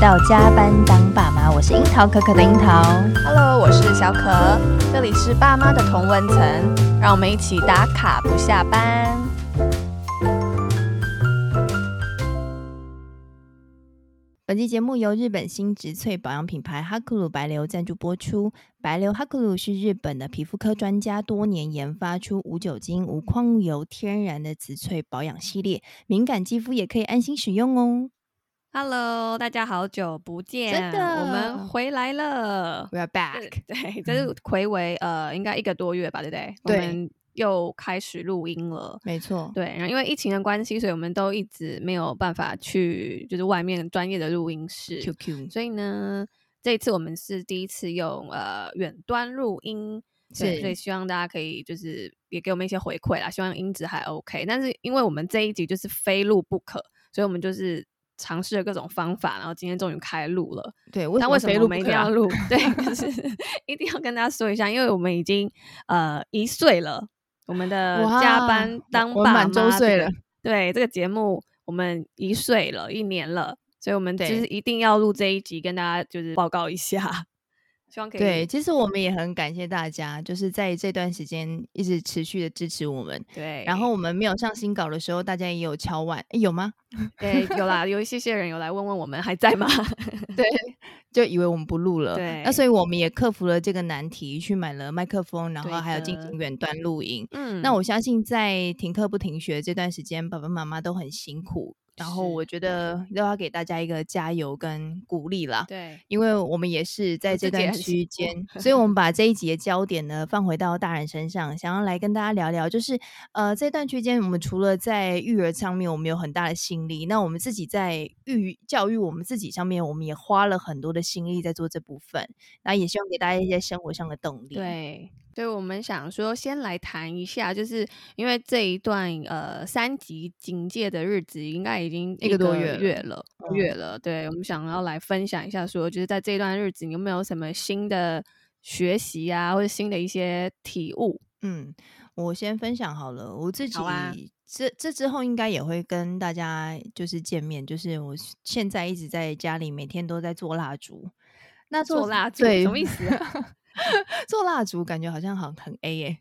到加班当爸妈，我是樱桃可可的樱桃。Hello，我是小可，这里是爸妈的同温层，让我们一起打卡不下班。本期节目由日本新植萃保养品牌哈库鲁白流赞助播出。白流哈库鲁是日本的皮肤科专家，多年研发出无酒精、无矿物油、天然的植萃保养系列，敏感肌肤也可以安心使用哦。Hello，大家好久不见，真的，我们回来了，We are back。对，这是睽违呃，应该一个多月吧，对不对？对。又开始录音了，没错，对，然后因为疫情的关系，所以我们都一直没有办法去，就是外面专业的录音室，QQ。所以呢，这一次我们是第一次用呃远端录音，对，所以希望大家可以就是也给我们一些回馈啦，希望音质还 OK。但是因为我们这一集就是非录不可，所以我们就是尝试了各种方法，然后今天终于开录了。对，那为什么我们一定要录？啊、对，就是一定要跟大家说一下，因为我们已经呃一岁了。我们的加班当爸满，周岁了。对，这个节目我们一岁了，一年了，所以我们就是一定要录这一集，跟大家就是报告一下。希望可以。对，其实我们也很感谢大家，就是在这段时间一直持续的支持我们。对，然后我们没有上新稿的时候，大家也有敲碗，诶有吗？对，有啦，有一些些人有来问问我们还在吗？对。就以为我们不录了，对，那所以我们也克服了这个难题，去买了麦克风，然后还有进行远端录音。嗯，那我相信在停课不停学这段时间，爸爸妈妈都很辛苦。然后我觉得都要给大家一个加油跟鼓励啦。对，因为我们也是在这段区间，所以我们把这一集的 焦点呢放回到大人身上，想要来跟大家聊聊，就是呃这段区间我们除了在育儿上面我们有很大的心力，那我们自己在育教育我们自己上面，我们也花了很多的心力在做这部分，那也希望给大家一些生活上的动力。对。所以我们想说，先来谈一下，就是因为这一段呃三级警戒的日子，应该已经一个多月月了，月了。对，我们想要来分享一下说，说就是在这一段日子，你有没有什么新的学习啊，或者新的一些体悟？嗯，我先分享好了，我自己啊这这之后应该也会跟大家就是见面，就是我现在一直在家里每天都在做蜡烛，那做，做蜡烛什么意思啊？做蜡烛感觉好像很很 A 耶，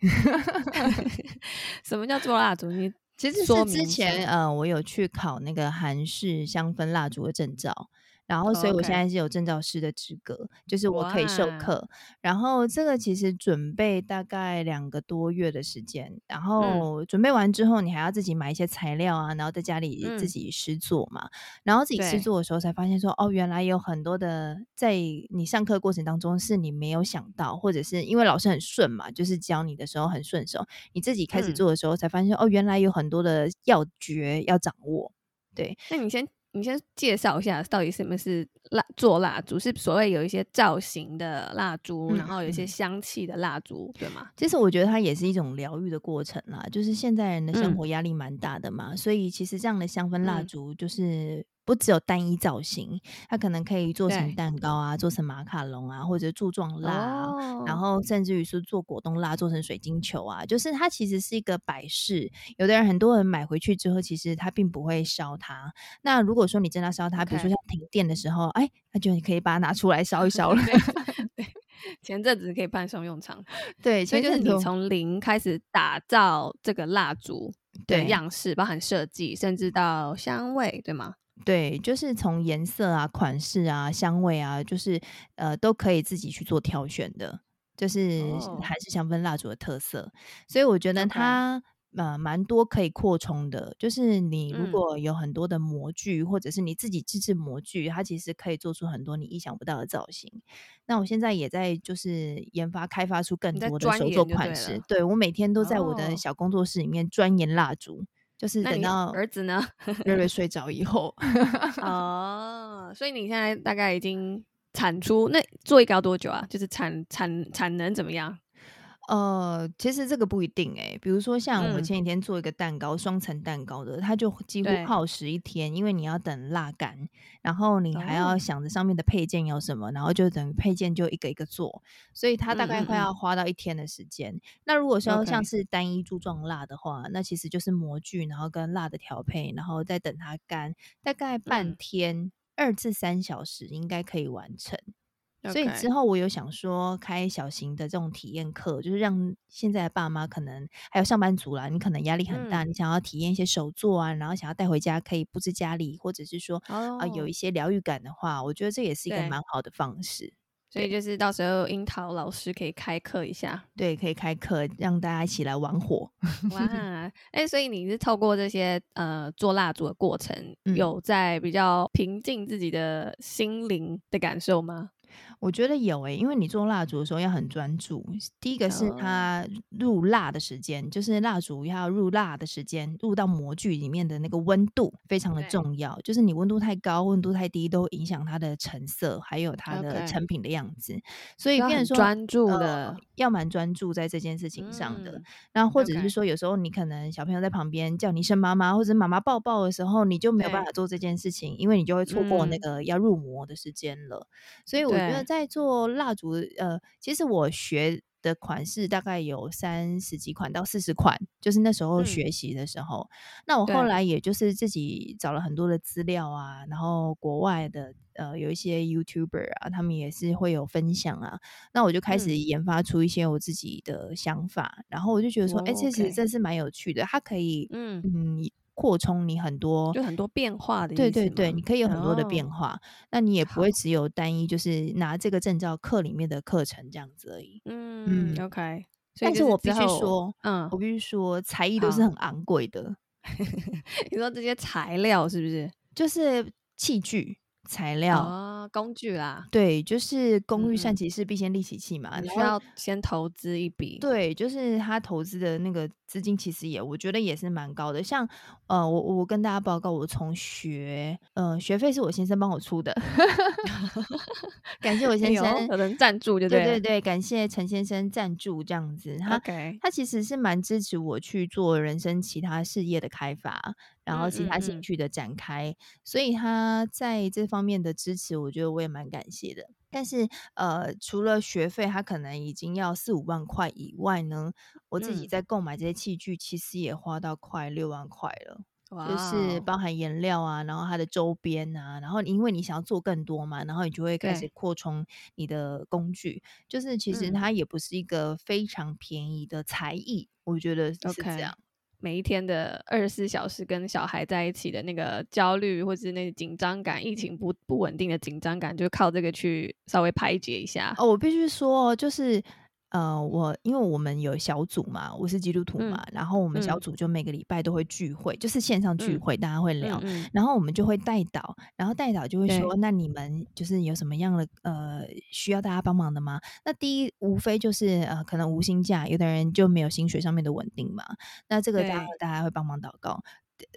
什么叫做蜡烛？你其实是之前呃，我有去考那个韩式香氛蜡烛的证照。然后，所以我现在是有证照师的资格.就是我可以授课。然后这个其实准备大概两个多月的时间。然后准备完之后，你还要自己买一些材料啊，然后在家里自己实做嘛。嗯、然后自己实做的时候才发现说，哦，原来有很多的在你上课过程当中是你没有想到，或者是因为老师很顺嘛，就是教你的时候很顺手。你自己开始做的时候才发现说，哦，原来有很多的要诀要掌握。对，那你先。你先介绍一下，到底什么是蜡做蜡烛？是所谓有一些造型的蜡烛，嗯，然后有一些香气的蜡烛，嗯，对吗？其实我觉得它也是一种疗愈的过程啦。就是现在人的生活压力蛮大的嘛，嗯，所以其实这样的香氛蜡烛就是。不只有单一造型，它可能可以做成蛋糕啊，做成马卡龙啊，或者柱状蜡啊，哦，然后甚至于是做果冻蜡，做成水晶球啊，就是它其实是一个摆饰。有的人很多人买回去之后，其实他并不会烧它。那如果说你真的要烧它，比如说像停电的时候，哎，那就你可以把它拿出来烧一烧 了。对，前阵子可以派上用场。对，所以就是你从零开始打造这个蜡烛的样式，包含设计，甚至到香味，对吗？对，就是从颜色啊、款式啊、香味啊，就是呃，都可以自己去做挑选的，就是还是香氛蜡烛的特色。Oh. 所以我觉得它.呃蛮多可以扩充的。就是你如果有很多的模具，嗯、或者是你自己自制模具，它其实可以做出很多你意想不到的造型。那我现在也在就是研发开发出更多的手作款式。对，我每天都在我的小工作室里面钻研蜡烛。就是等到儿子呢，瑞瑞睡着以后 哦，所以你现在大概已经产出，那做一个要多久啊？就是产产产能怎么样？呃，其实这个不一定哎、欸，比如说像我前几天做一个蛋糕，双、嗯、层蛋糕的，它就几乎耗时一天，因为你要等蜡干，然后你还要想着上面的配件有什么，哦、然后就等于配件就一个一个做，所以它大概快要花到一天的时间、嗯嗯。那如果说像是单一柱状蜡的话、嗯，那其实就是模具，然后跟蜡的调配，然后再等它干，大概半天。嗯二至三小时应该可以完成。所以之后我有想说开小型的这种体验课，就是让现在的爸妈可能还有上班族啦，你可能压力很大，嗯、你想要体验一些手作啊，然后想要带回家可以布置家里，或者是说啊、oh. 呃、有一些疗愈感的话，我觉得这也是一个蛮好的方式。所以就是到时候樱桃老师可以开课一下，对，可以开课让大家一起来玩火。哇，哎、欸，所以你是透过这些呃做蜡烛的过程，嗯、有在比较平静自己的心灵的感受吗？我觉得有诶、欸，因为你做蜡烛的时候要很专注。第一个是它入蜡的时间，就是蜡烛要入蜡的时间，入到模具里面的那个温度非常的重要。就是你温度太高、温度太低，都影响它的成色，还有它的成品的样子。所以变成说专注的，呃、要蛮专注在这件事情上的。那、嗯、或者是说，有时候你可能小朋友在旁边叫你一声妈妈，或者妈妈抱抱的时候，你就没有办法做这件事情，因为你就会错过那个要入模的时间了。所以我觉得。在做蜡烛，呃，其实我学的款式大概有三十几款到四十款，就是那时候学习的时候。嗯、那我后来也就是自己找了很多的资料啊，然后国外的呃有一些 YouTuber 啊，他们也是会有分享啊。那我就开始研发出一些我自己的想法，嗯、然后我就觉得说，哎、哦，这其实这是蛮有趣的，它可以，嗯嗯。扩充你很多，就很多变化的。对对对，你可以有很多的变化，哦、那你也不会只有单一，就是拿这个证照课里面的课程这样子而已。嗯，嗯，OK。但是我必须说，嗯，我必须说，才艺都是很昂贵的。你说这些材料是不是？就是器具。材料、哦、工具啦，对，就是工欲善其事，必先利其器嘛。你需要先投资一笔，对，就是他投资的那个资金，其实也我觉得也是蛮高的。像呃，我我跟大家报告，我从学，呃，学费是我先生帮我出的，感谢我先生有人赞助，就对对对，感谢陈先生赞助这样子。他.他其实是蛮支持我去做人生其他事业的开发。然后其他兴趣的展开，嗯嗯嗯，所以他在这方面的支持，我觉得我也蛮感谢的。但是呃，除了学费，他可能已经要四五万块以外呢，我自己在购买这些器具，其实也花到快六万块了。哇就是包含颜料啊，然后它的周边啊，然后因为你想要做更多嘛，然后你就会开始扩充你的工具。就是其实它也不是一个非常便宜的才艺，嗯、我觉得是这样。每一天的二十四小时跟小孩在一起的那个焦虑，或是那个紧张感，疫情不不稳定的紧张感，就靠这个去稍微排解一下。哦，我必须说，就是。呃，我因为我们有小组嘛，我是基督徒嘛，嗯、然后我们小组就每个礼拜都会聚会，嗯、就是线上聚会，嗯、大家会聊，然后我们就会带导，然后带导就会说，那你们就是有什么样的呃需要大家帮忙的吗？那第一无非就是呃可能无薪假，有的人就没有薪水上面的稳定嘛，那这个大家对大家会帮忙祷告。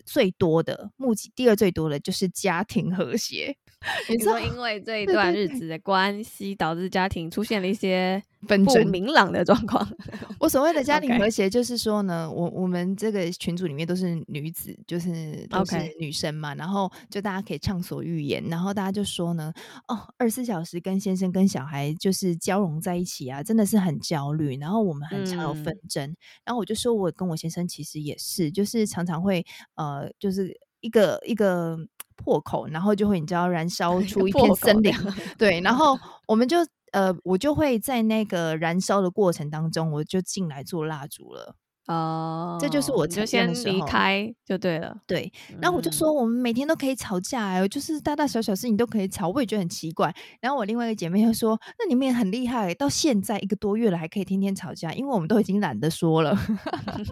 最多的目的，第二最多的就是家庭和谐。你说，因为这一段日子的关系，导致家庭出现了一些不明朗的状况。我所谓的家庭和谐，就是说呢，我我们这个群组里面都是女子，就是都是女生嘛，然后就大家可以畅所欲言，然后大家就说呢，哦，二十四小时跟先生跟小孩就是交融在一起啊，真的是很焦虑，然后我们很常有纷争，嗯、然后我就说，我跟我先生其实也是，就是常常会呃，就是一个一个。破口，然后就会你知道燃烧 出一片森林，对，然后我们就呃，我就会在那个燃烧的过程当中，我就进来做蜡烛了。哦，这就是我就先离开就对了。对，然后我就说我们每天都可以吵架，哎，就是大大小小事情都可以吵，我也觉得很奇怪。然后我另外一个姐妹又说，那你们也很厉害，到现在一个多月了还可以天天吵架，因为我们都已经懒得说了。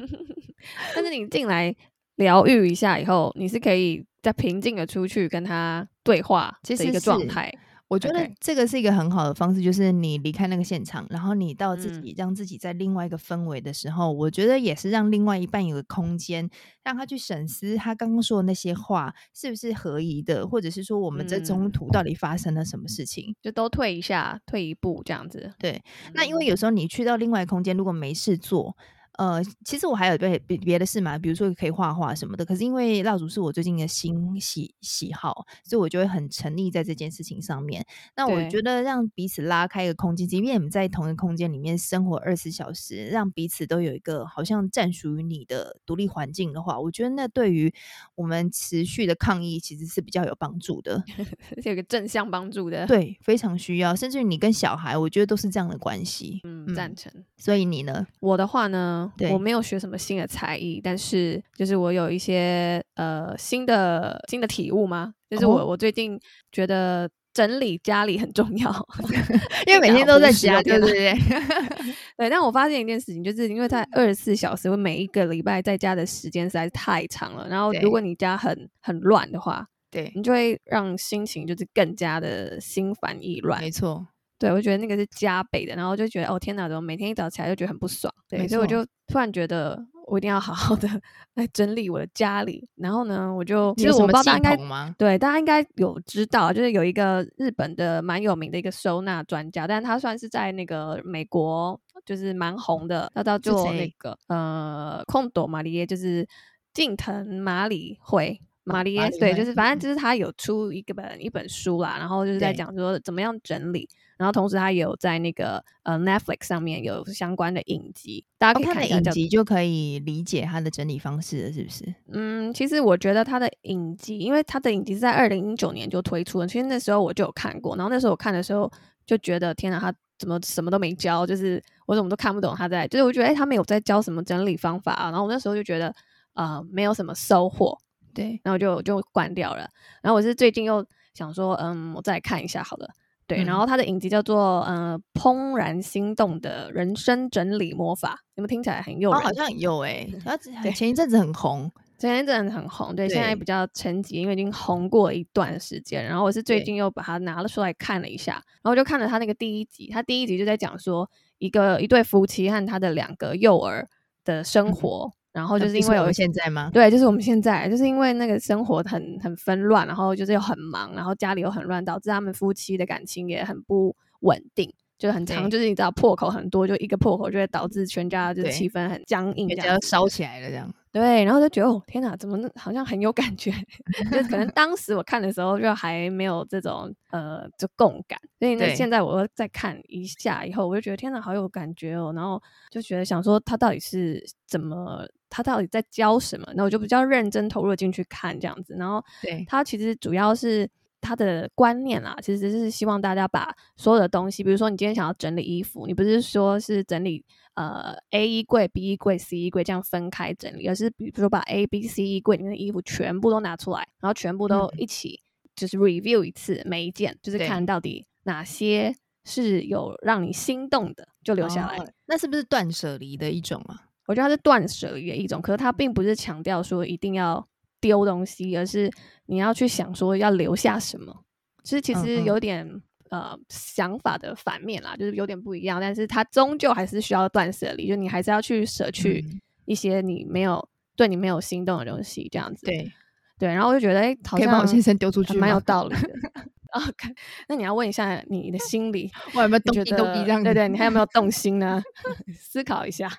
但是你进来疗愈一下以后，你是可以。在平静的出去跟他对话，这是一个状态。我觉得这个是一个很好的方式，就是你离开那个现场，然后你到自己让自己在另外一个氛围的时候，嗯、我觉得也是让另外一半有个空间，让他去审思他刚刚说的那些话是不是合宜的，或者是说我们这中途到底发生了什么事情，就都退一下，退一步这样子。对，那因为有时候你去到另外一个空间，如果没事做。呃，其实我还有别别别的事嘛，比如说可以画画什么的。可是因为蜡烛是我最近的新喜喜好，所以我就会很沉溺在这件事情上面。那我觉得让彼此拉开一个空间，即便你们在同一个空间里面生活二十四小时，让彼此都有一个好像暂属于你的独立环境的话，我觉得那对于我们持续的抗议其实是比较有帮助的，有个正向帮助的。对，非常需要。甚至于你跟小孩，我觉得都是这样的关系。嗯，赞成。所以你呢？我的话呢？对，我没有学什么新的才艺，但是就是我有一些呃新的新的体悟嘛？就是我、哦、我最近觉得整理家里很重要，因为每天都在家，对不对？对。但我发现一件事情，就是因为在二十四小时，我每一个礼拜在家的时间实在是太长了。然后如果你家很很乱的话，对，你就会让心情就是更加的心烦意乱。没错。对，我觉得那个是加倍的，然后就觉得哦天哪，怎么每天一早起来就觉得很不爽？对，所以我就突然觉得我一定要好好的来整理我的家里。然后呢，我就其实我不知道大家应该对大家应该有知道，就是有一个日本的蛮有名的一个收纳专家，但他算是在那个美国就是蛮红的，他叫做那个呃空朵玛丽耶，就是近藤麻里惠。玛丽耶，对，就是反正就是他有出一个本一本书啦，然后就是在讲说怎么样整理，然后同时他也有在那个呃 Netflix 上面有相关的影集，大家可以看一下影集就可以理解他的整理方式了，是不是？嗯，其实我觉得他的影集，因为他的影集是在二零一九年就推出了，其实那时候我就有看过，然后那时候我看的时候就觉得天哪，他怎么什么都没教，就是我怎么都看不懂他在，就是我觉得哎，他没有在教什么整理方法啊，然后我那时候就觉得呃没有什么收获。对，然后就就关掉了。然后我是最近又想说，嗯，我再看一下好了。对，嗯、然后他的影集叫做《嗯、呃，怦然心动的人生整理魔法》，有没有听起来很诱人？哦，好像有诶、欸。他前一阵子很红，前一阵子很红。对，对现在比较沉寂，因为已经红过一段时间。然后我是最近又把它拿了出来看了一下，然后就看了他那个第一集。他第一集就在讲说，一个一对夫妻和他的两个幼儿的生活。嗯然后就是因为有现在吗？对，就是我们现在，就是因为那个生活很很纷乱，然后就是又很忙，然后家里又很乱，导致他们夫妻的感情也很不稳定，就很长，就是你知道破口很多，就一个破口就会导致全家就是气氛很僵硬，这样烧起来了这样。对，然后就觉得哦天哪，怎么好像很有感觉？就可能当时我看的时候就还没有这种呃就共感，所以呢现在我又再看一下以后，我就觉得天哪，好有感觉哦，然后就觉得想说他到底是怎么。他到底在教什么？那我就比较认真投入进去看这样子。然后，对，他其实主要是他的观念啦，其实是希望大家把所有的东西，比如说你今天想要整理衣服，你不是说是整理呃 A 衣柜、B 衣柜、C 衣柜这样分开整理，而是比如说把 A、B、C 衣柜里面的衣服全部都拿出来，然后全部都一起就是 review 一次每一件，就是看到底哪些是有让你心动的，就留下来。哦，那是不是断舍离的一种啊？我觉得它是断舍离的一种，可是它并不是强调说一定要丢东西，而是你要去想说要留下什么。其实其实有点呃想法的反面啦，就是有点不一样。但是它终究还是需要断舍离，就你还是要去舍去一些你没有、嗯、对你没有心动的东西，这样子。对对，然后我就觉得，哎、欸，好像可以把我先生丢出去，蛮 有道理的。啊，okay, 那你要问一下你的心里，我有没有动心？对对，你还有没有动心呢？思考一下。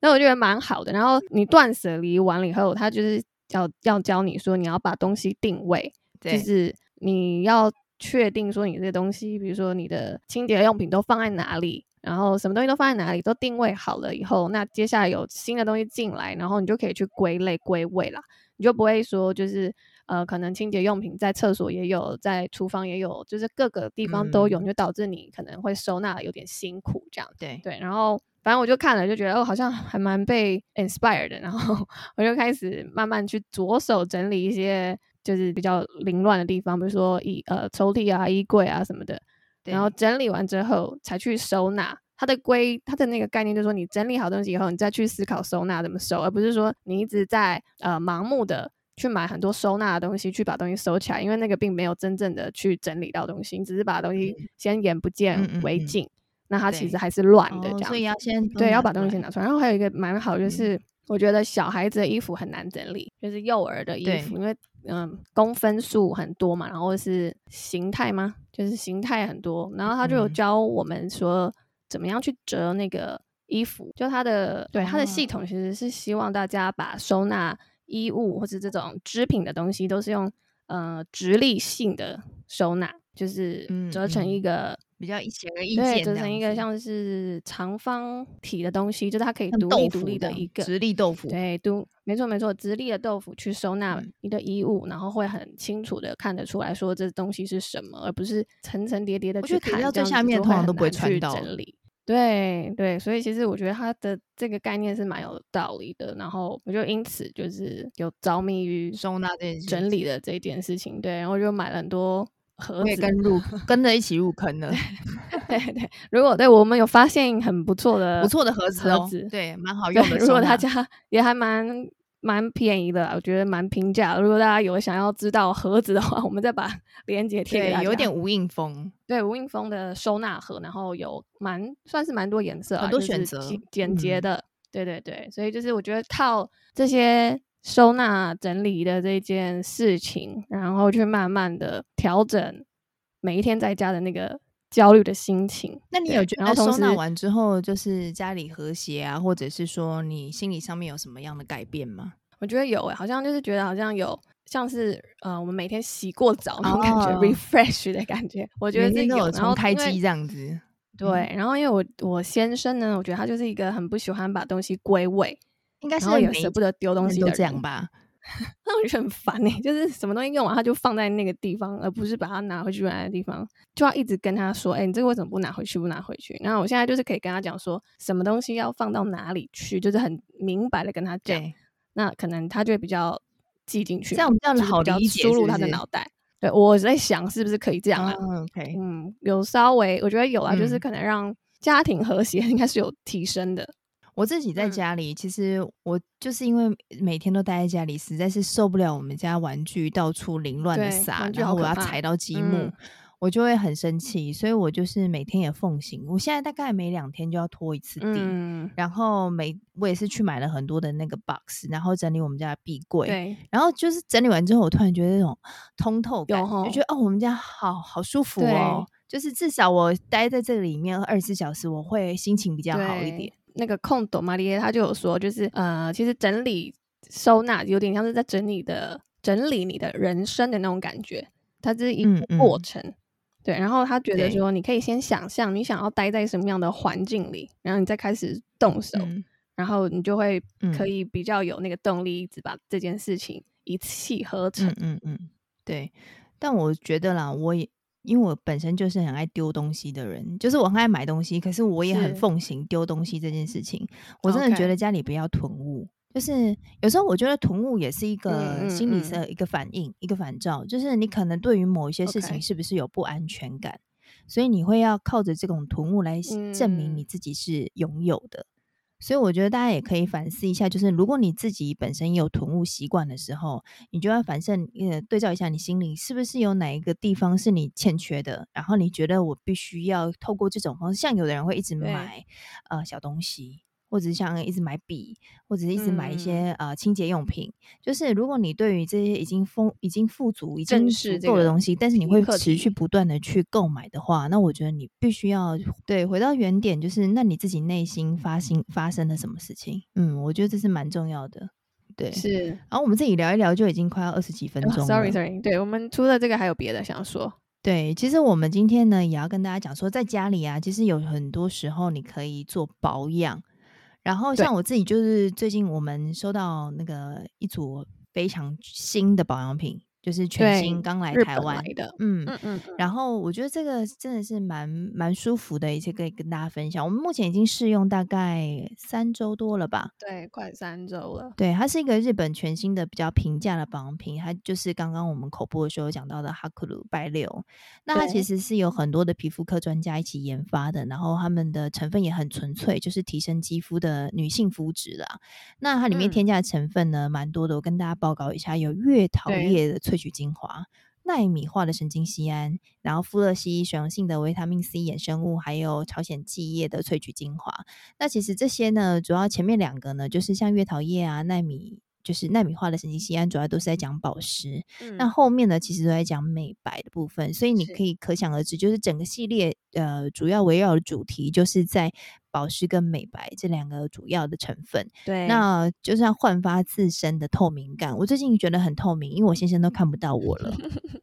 那我觉得蛮好的。然后你断舍离完了以后，他就是要要教你说，你要把东西定位，就是你要确定说你这些东西，比如说你的清洁用品都放在哪里，然后什么东西都放在哪里，都定位好了以后，那接下来有新的东西进来，然后你就可以去归类归位啦，你就不会说就是。呃，可能清洁用品在厕所也有，在厨房也有，就是各个地方都有，嗯、就导致你可能会收纳有点辛苦这样。对对，然后反正我就看了，就觉得哦，好像还蛮被 inspired 的，然后 我就开始慢慢去着手整理一些就是比较凌乱的地方，比如说衣呃抽屉啊、衣柜啊什么的。然后整理完之后才去收纳。它的归它的那个概念就是说，你整理好东西以后，你再去思考收纳怎么收，而不是说你一直在呃盲目的。去买很多收纳的东西，去把东西收起来，因为那个并没有真正的去整理到东西，你只是把东西先眼不见为净，嗯嗯嗯，那它其实还是乱的这样。哦，所以要先对，要把东西先拿出来。然后还有一个蛮好，就是我觉得小孩子的衣服很难整理，就是幼儿的衣服，因为嗯，公分数很多嘛，然后是形态吗？就是形态很多，然后他就有教我们说怎么样去折那个衣服，就他的对他的系统其实是希望大家把收纳衣物或者这种织品的东西都是用呃直立性的收纳，就是折成一个。比较显而易见，对，折成一个像是长方体的东西，就是它可以独立独立的一个直立豆腐，对，都没错没错，直立的豆腐去收纳你的衣物，嗯、然后会很清楚的看得出来说这东西是什么，而不是层层叠叠的去看，到最下面通常都不会去整理。对对，所以其实我觉得它的这个概念是蛮有道理的，然后我就因此就是有着迷于收纳这整理的这件事情，对，然后就买了很多。盒子跟入 跟着一起入坑了，对对。如果对我们有发现很不错的不错的盒子，哦，盒子对，蛮好用的。如果大家也还蛮蛮便宜的，我觉得蛮平价。如果大家有想要知道盒子的话，我们再把 链接贴给大家。有点无印风，对无印风的收纳盒，然后有蛮算是蛮多颜色，很多选择，简洁的。嗯、对对对，所以就是我觉得靠这些。收纳整理的这件事情，然后去慢慢的调整每一天在家的那个焦虑的心情。那你有觉得收纳完之后，就是家里和谐啊，或者是说你心理上面有什么样的改变吗？我觉得有诶、欸，好像就是觉得好像有像是呃，我们每天洗过澡那种感觉、哦、，refresh 的感觉。我觉得这有重开机这样子。对，然后因为我我先生呢，我觉得他就是一个很不喜欢把东西归位。应该是也舍不得丢东西的这样吧，那我觉得很烦呢、欸。就是什么东西用完，他就放在那个地方，而不是把它拿回去原来的地方，就要一直跟他说：“哎、欸，你这个为什么不拿回去？不拿回去？”然后我现在就是可以跟他讲说，什么东西要放到哪里去，就是很明白的跟他讲。那可能他就会比较记进去，这样比较好理解，输入他的脑袋。对，我在想是不是可以这样啊、oh,？OK，嗯，有稍微我觉得有啊，就是可能让家庭和谐 应该是有提升的。我自己在家里，嗯、其实我就是因为每天都待在家里，实在是受不了我们家玩具到处凌乱的撒，然后我要踩到积木、嗯，我就会很生气。所以我就是每天也奉行，我现在大概每两天就要拖一次地，嗯、然后每我也是去买了很多的那个 box，然后整理我们家的壁柜。对，然后就是整理完之后，我突然觉得那种通透感，就觉得哦，我们家好好舒服哦，就是至少我待在这里面二十四小时，我会心情比较好一点。那个空斗玛丽耶他就有说，就是呃，其实整理收纳有点像是在整理的整理你的人生的那种感觉，它是一个过程，嗯嗯。对，然后他觉得说，你可以先想象你想要待在什么样的环境里，然后你再开始动手，嗯，然后你就会可以比较有那个动力，一直把这件事情一气呵成。嗯嗯，嗯，对。但我觉得啦，我也。因为我本身就是很爱丢东西的人，就是我很爱买东西，可是我也很奉行丢东西这件事情。我真的觉得家里不要囤物.就是有时候我觉得囤物也是一个心理的一个反应，嗯嗯嗯，一个反照，就是你可能对于某一些事情是不是有不安全感.所以你会要靠着这种囤物来证明你自己是拥有的。所以我觉得大家也可以反思一下，就是如果你自己本身也有囤物习惯的时候，你就要反正呃对照一下你心里是不是有哪一个地方是你欠缺的，然后你觉得我必须要透过这种方式，像有的人会一直买呃小东西。或者是像一直买笔，或者是一直买一些、嗯、呃清洁用品。就是如果你对于这些已经丰、已经富足、已经足够的东西，但是你会持续不断的去购买的话，那我觉得你必须要对回到原点，就是那你自己内心发心发生了什么事情？嗯，我觉得这是蛮重要的。对，是。然后我们自己聊一聊，就已经快要二十几分钟了。Sorry，Sorry，对，我们除了这个还有别的想说。对，其实我们今天呢也要跟大家讲说，在家里啊，其实有很多时候你可以做保养。然后像我自己，就是最近我们收到那个一组非常新的保养品。就是全新刚来台湾的，嗯嗯嗯，然后我觉得这个真的是蛮蛮舒服的，一些可以跟大家分享。我们目前已经试用大概三周多了吧？对，快三周了。对，它是一个日本全新的比较平价的保养品，它就是刚刚我们口播的时候讲到的哈库鲁白六。那它其实是有很多的皮肤科专家一起研发的，然后他们的成分也很纯粹，就是提升肌肤的女性肤质啦。那它里面添加的成分呢，蛮多的，我跟大家报告一下，有月桃叶的。萃取精华、奈米化的神经酰胺，然后富勒烯水溶性的维他命 C 衍生物，还有朝鲜蓟叶的萃取精华。那其实这些呢，主要前面两个呢，就是像月桃叶啊、奈米，就是奈米化的神经酰胺，主要都是在讲保湿。嗯。那后面呢，其实都在讲美白的部分。所以你可以可想而知，就是整个系列呃，主要围绕的主题就是在保湿跟美白这两个主要的成分。对，那就是要焕发自身的透明感。我最近觉得很透明，因为我先生都看不到我了。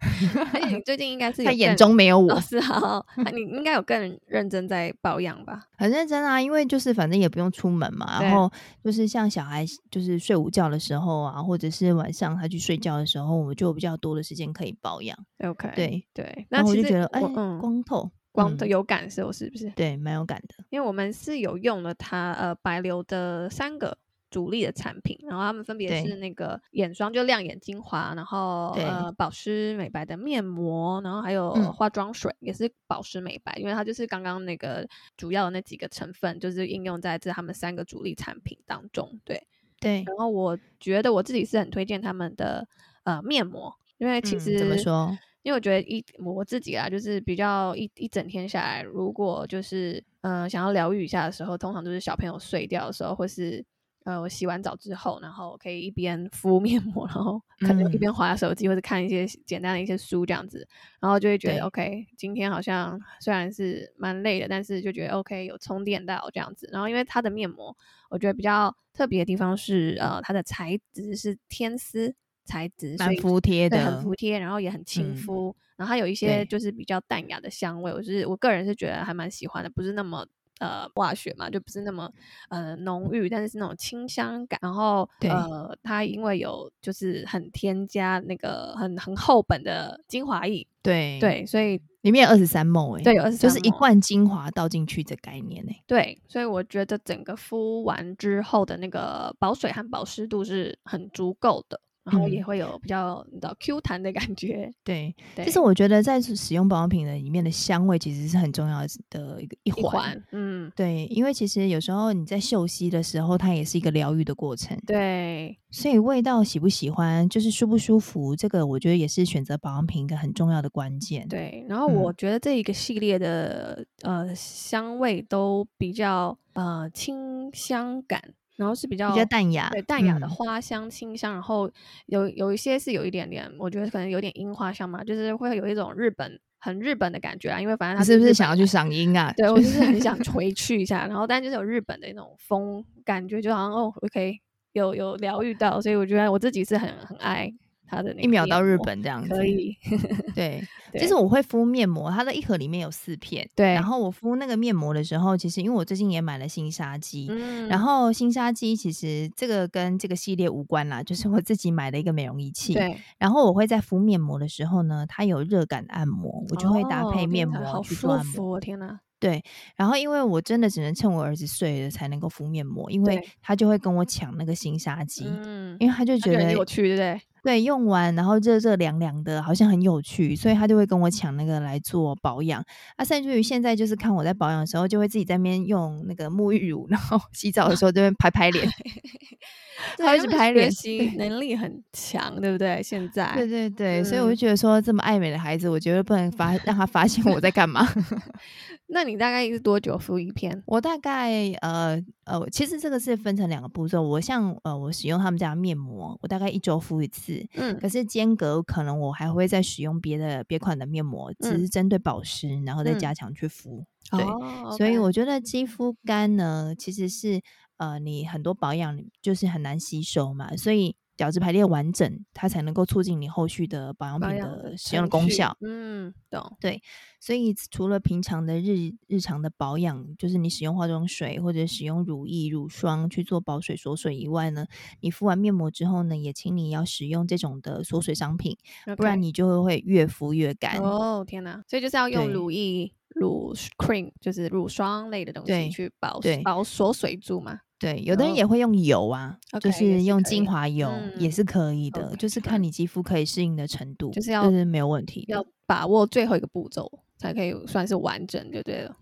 你最近应该是他眼中没有我，哦、是好，你应该有更认真在保养吧？很认真啊，因为就是反正也不用出门嘛，然后就是像小孩就是睡午觉的时候啊，或者是晚上他去睡觉的时候，我们就有比较多的时间可以保养。OK，对对，那我就觉得哎、嗯，光透。光的有感受是不是？对，蛮有感的。因为我们是有用了它呃白流的三个主力的产品，然后它们分别是那个眼霜就亮眼精华，然后呃保湿美白的面膜，然后还有化妆水、嗯、也是保湿美白，因为它就是刚刚那个主要的那几个成分，就是应用在这他们三个主力产品当中。对对。然后我觉得我自己是很推荐他们的呃面膜，因为其实、嗯、怎么说？因为我觉得一我自己啊，就是比较一一整天下来，如果就是嗯、呃、想要疗愈一下的时候，通常都是小朋友睡掉的时候，或是呃我洗完澡之后，然后可以一边敷面膜，然后可能一边滑手机、嗯、或者看一些简单的一些书这样子，然后就会觉得 OK，今天好像虽然是蛮累的，但是就觉得 OK 有充电到这样子。然后因为它的面膜，我觉得比较特别的地方是呃它的材质是天丝。材质蛮服帖的，很服帖，然后也很亲肤、嗯，然后它有一些就是比较淡雅的香味，我是我个人是觉得还蛮喜欢的，不是那么呃化学嘛，就不是那么呃浓郁，但是是那种清香感。然后呃，它因为有就是很添加那个很很厚本的精华液，对对，所以里面有二十三 ml 哎，对，有二十三就是一罐精华倒进去的概念哎，对，所以我觉得整个敷完之后的那个保水和保湿度是很足够的。然后也会有比较你知道 Q 弹的感觉，对，对。其实我觉得在使用保养品的里面的香味其实是很重要的一个一环，嗯，对，因为其实有时候你在嗅吸的时候，它也是一个疗愈的过程，对。所以味道喜不喜欢，就是舒不舒服，这个我觉得也是选择保养品一个很重要的关键。对。然后我觉得这一个系列的、嗯、呃香味都比较呃清香感。然后是比较比较淡雅，对淡雅的花香、嗯、清香，然后有有一些是有一点点，我觉得可能有点樱花香嘛，就是会有一种日本很日本的感觉啊。因为反正他是，是不是想要去赏樱啊？对，我就是很想 回去一下，然后但就是有日本的那种风感觉，就好像哦，OK，有有疗愈到，所以我觉得我自己是很很爱。它的一秒到日本这样子，可以。对，其实我会敷面膜，它的一盒里面有四片。对，然后我敷那个面膜的时候，其实因为我最近也买了新沙机，嗯，然后新沙机其实这个跟这个系列无关啦，就是我自己买的一个美容仪器。对，然后我会在敷面膜的时候呢，它有热感按摩，我就会搭配面膜去做按摩。天哪！对，然后因为我真的只能趁我儿子睡了才能够敷面膜，因为他就会跟我抢那个新沙机，嗯，因为他就觉得有趣，对不对？对，用完然后热热凉凉的，好像很有趣，所以他就会跟我抢那个来做保养。啊，甚至于现在就是看我在保养的时候，就会自己在那边用那个沐浴乳，然后洗澡的时候就会拍拍脸，他会去拍脸，学习能力很强，对不对？现在，对对对，嗯，所以我就觉得说，这么爱美的孩子，我觉得不能发让他发现我在干嘛。那你大概是多久敷一片？我大概呃呃，其实这个是分成两个步骤。我像呃，我使用他们家的面膜，我大概一周敷一次。嗯，可是间隔可能我还会再使用别的别款的面膜，只是针对保湿，然后再加强去敷。嗯、对、哦所以我觉得肌肤干呢，其实是呃，你很多保养就是很难吸收嘛，所以。角质排列完整，它才能够促进你后续的保养品的使用的功效。嗯，懂。对，所以除了平常的日日常的保养，就是你使用化妆水或者使用乳液、乳霜去做保水锁水以外呢，你敷完面膜之后呢，也请你要使用这种的锁水商品.不然你就会越敷越干。哦，天哪！所以就是要用乳液、乳 cream，就是乳霜类的东西去保保锁水住嘛。对，有的人也会用油啊，oh, 就是用精华油也是可以的，嗯、就是看你肌肤可以适应的程度，就是要就是没有问题，要把握最后一个步骤才可以算是完整，就对了。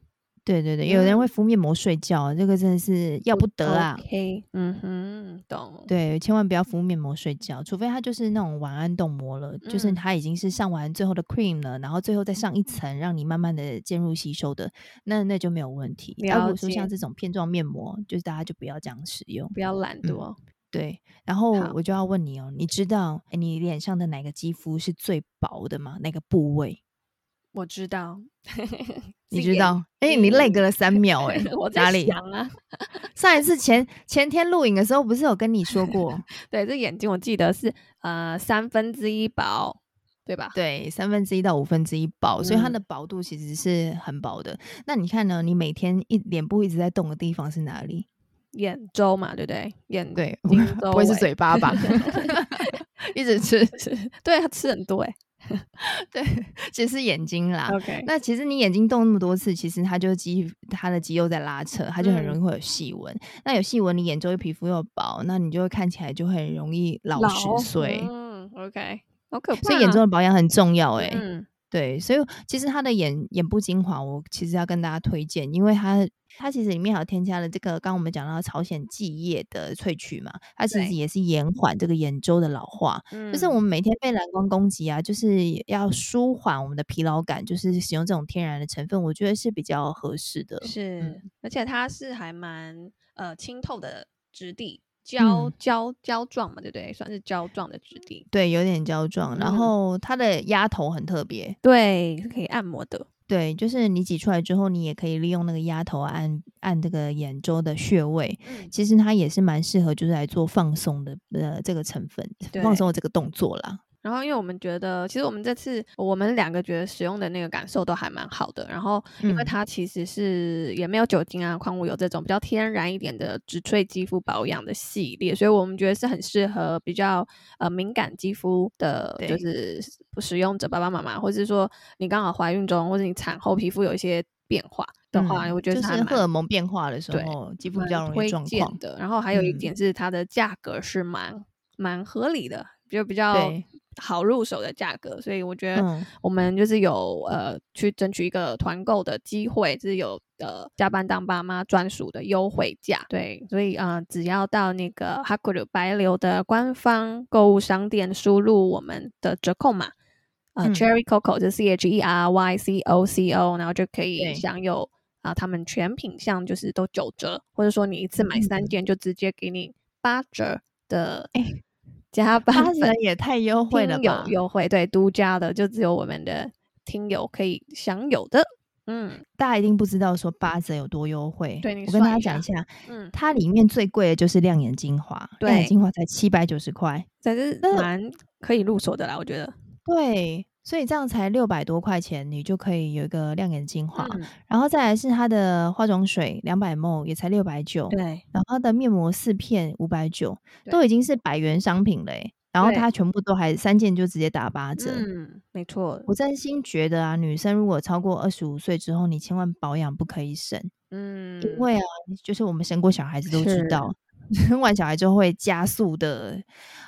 对对对，有人会敷面膜睡觉，嗯，这个真的是要不得啊。OK，嗯哼，懂。对，千万不要敷面膜睡觉，除非它就是那种晚安冻膜了，嗯，就是它已经是上完最后的 cream 了，然后最后再上一层，让你慢慢的渐入吸收的，那那就没有问题。如果说像这种片状面膜，就是大家就不要这样使用，不要懒惰，嗯。对，然后我就要问你哦，你知道你脸上的哪个肌肤是最薄的吗？哪个部位？我知道。你知道？哎、欸，你累隔了三秒、欸，哎，我在想啊，上一次前前天录影的时候，不是有跟你说过？对，这眼睛我记得是呃三分之一薄，对吧？对，三分之一到五分之一薄，所以它的薄度其实是很薄的。嗯、那你看呢？你每天一脸部一直在动的地方是哪里？眼周嘛，对不对？眼对，不会是嘴巴吧？一直吃吃，对他吃很多哎。对，其实是眼睛啦。OK，那其实你眼睛动那么多次，其实它就肌它的肌肉在拉扯，它就很容易会有细纹。嗯、那有细纹，你眼周的皮肤又薄，那你就会看起来就很容易老十岁。嗯，OK，好可怕。所以眼周的保养很重要哎、欸。嗯。对，所以其实它的眼眼部精华，我其实要跟大家推荐，因为它它其实里面还有添加了这个，刚刚我们讲到朝鲜蓟叶的萃取嘛，它其实也是延缓这个眼周的老化。就是我们每天被蓝光攻击啊，就是要舒缓我们的疲劳感，就是使用这种天然的成分，我觉得是比较合适的。是，嗯、而且它是还蛮呃清透的质地。胶胶胶状嘛，对不对？算是胶状的质地，对，有点胶状。然后它的压头很特别，对，是可以按摩的。对，就是你挤出来之后，你也可以利用那个压头按按这个眼周的穴位。嗯，其实它也是蛮适合，就是来做放松的呃这个成分，放松的这个动作啦。然后，因为我们觉得，其实我们这次我们两个觉得使用的那个感受都还蛮好的。然后，因为它其实是也没有酒精啊、矿物油这种比较天然一点的植萃肌肤保养的系列，所以我们觉得是很适合比较呃敏感肌肤的，就是使用者爸爸妈妈，或者是说你刚好怀孕中，或者你产后皮肤有一一些变化的话，嗯、我觉得它就是荷尔蒙变化的时候，肌肤比较容易状况的。然后还有一点是它的价格是蛮蛮、嗯、合理的，就比较。好入手的价格，所以我觉得我们就是有、嗯、呃去争取一个团购的机会，就是有呃加班当爸妈专属的优惠价。对，所以呃只要到那个 Hakuru 白流的官方购物商店，输入我们的折扣码呃、嗯、Cherry Coco 就 C H E R Y C O C O，然后就可以享有啊、呃、他们全品项就是都九折，或者说你一次买三件就直接给你八折的。欸加八折也太优惠了吧！有优惠，对，独家的就只有我们的听友可以享有的。嗯，大家一定不知道说八折有多优惠。对，我跟大家讲一下，嗯，它里面最贵的就是亮眼精华，亮眼精华才七百九十块，这是蛮可以入手的啦，我觉得。对。所以这样才六百多块钱，你就可以有一个亮眼精华，嗯、然后再来是它的化妆水两百 ml 也才六百九，对，然后它的面膜四片五百九，都已经是百元商品了，然后它全部都还三件就直接打八折，嗯，没错。我真心觉得啊，女生如果超过二十五岁之后，你千万保养不可以省，嗯，因为啊，就是我们生过小孩子都知道，生完小孩之后会加速的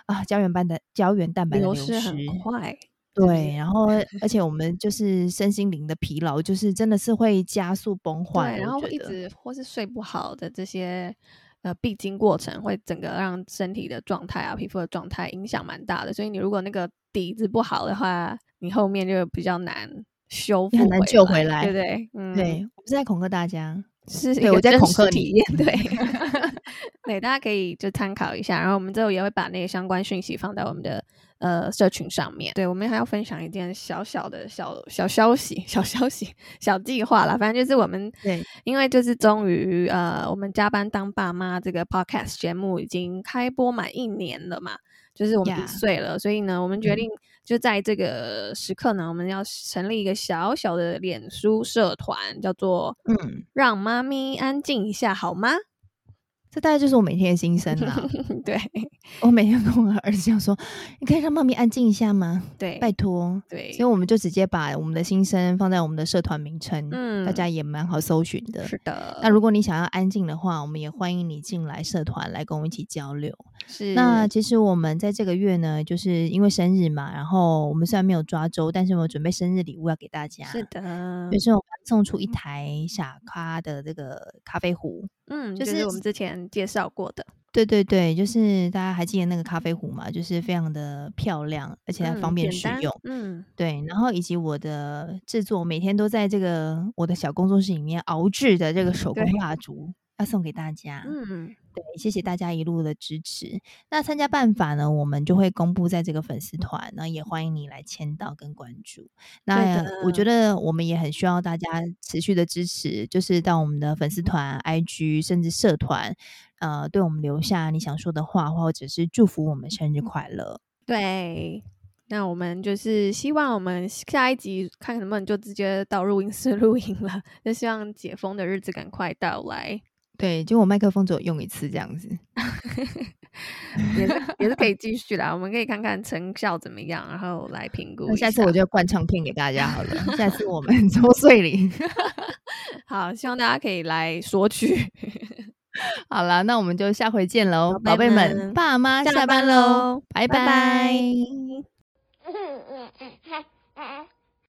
啊胶原蛋白的胶原蛋白的流失很快。对，然后而且我们就是身心灵的疲劳，就是真的是会加速崩坏，对，然后一直或是睡不好的这些呃必经过程，会整个让身体的状态啊、皮肤的状态影响蛮大的。所以你如果那个底子不好的话，你后面就比较难修复，很难救回来，对不对？嗯，对，我是在恐吓大家，是对我在恐吓体验，对，对，大家可以就参考一下。然后我们之后也会把那个相关讯息放在我们的。呃，社群上面，对，我们还要分享一件小小的小小消息、小消息、小计划啦。反正就是我们，对，因为就是终于呃，我们加班当爸妈这个 podcast 节目已经开播满一年了嘛，就是我们一岁了，yeah. 所以呢，我们决定就在这个时刻呢，我们要成立一个小小的脸书社团，叫做“嗯，让妈咪安静一下好吗？”这大概就是我每天的心声了。对，我每天跟我儿子讲说：“你可以让妈咪安静一下吗？”对，拜托。对，所以我们就直接把我们的心声放在我们的社团名称，嗯，大家也蛮好搜寻的。是的。那如果你想要安静的话，我们也欢迎你进来社团来跟我们一起交流。是。那其实我们在这个月呢，就是因为生日嘛，然后我们虽然没有抓周，但是我们准备生日礼物要给大家。是的。就是我们送出一台傻咖的这个咖啡壶。嗯，就是、就是、我们之前介绍过的，对对对，就是大家还记得那个咖啡壶嘛？就是非常的漂亮，而且还方便使用。嗯，对，然后以及我的制作，每天都在这个我的小工作室里面熬制的这个手工蜡烛，要送给大家。嗯，对，谢谢大家一路的支持。那参加办法呢，我们就会公布在这个粉丝团，那也欢迎你来签到跟关注。那我觉得我们也很需要大家持续的支持，就是到我们的粉丝团、IG 甚至社团，呃，对我们留下你想说的话，或者是祝福我们生日快乐。对。那我们就是希望我们下一集看能不能就直接到录音室 录音了，就希望解封的日子赶快到来。对，就我麦克风只有用一次这样子，也是也是可以继续啦。我们可以看看成效怎么样，然后来评估。下次我就灌唱片给大家好了。下次我们 周岁礼，好，希望大家可以来索取。好了，那我们就下回见喽，宝贝们，爸妈下班喽，拜拜。拜拜。嗯嗯嗯嗯嗯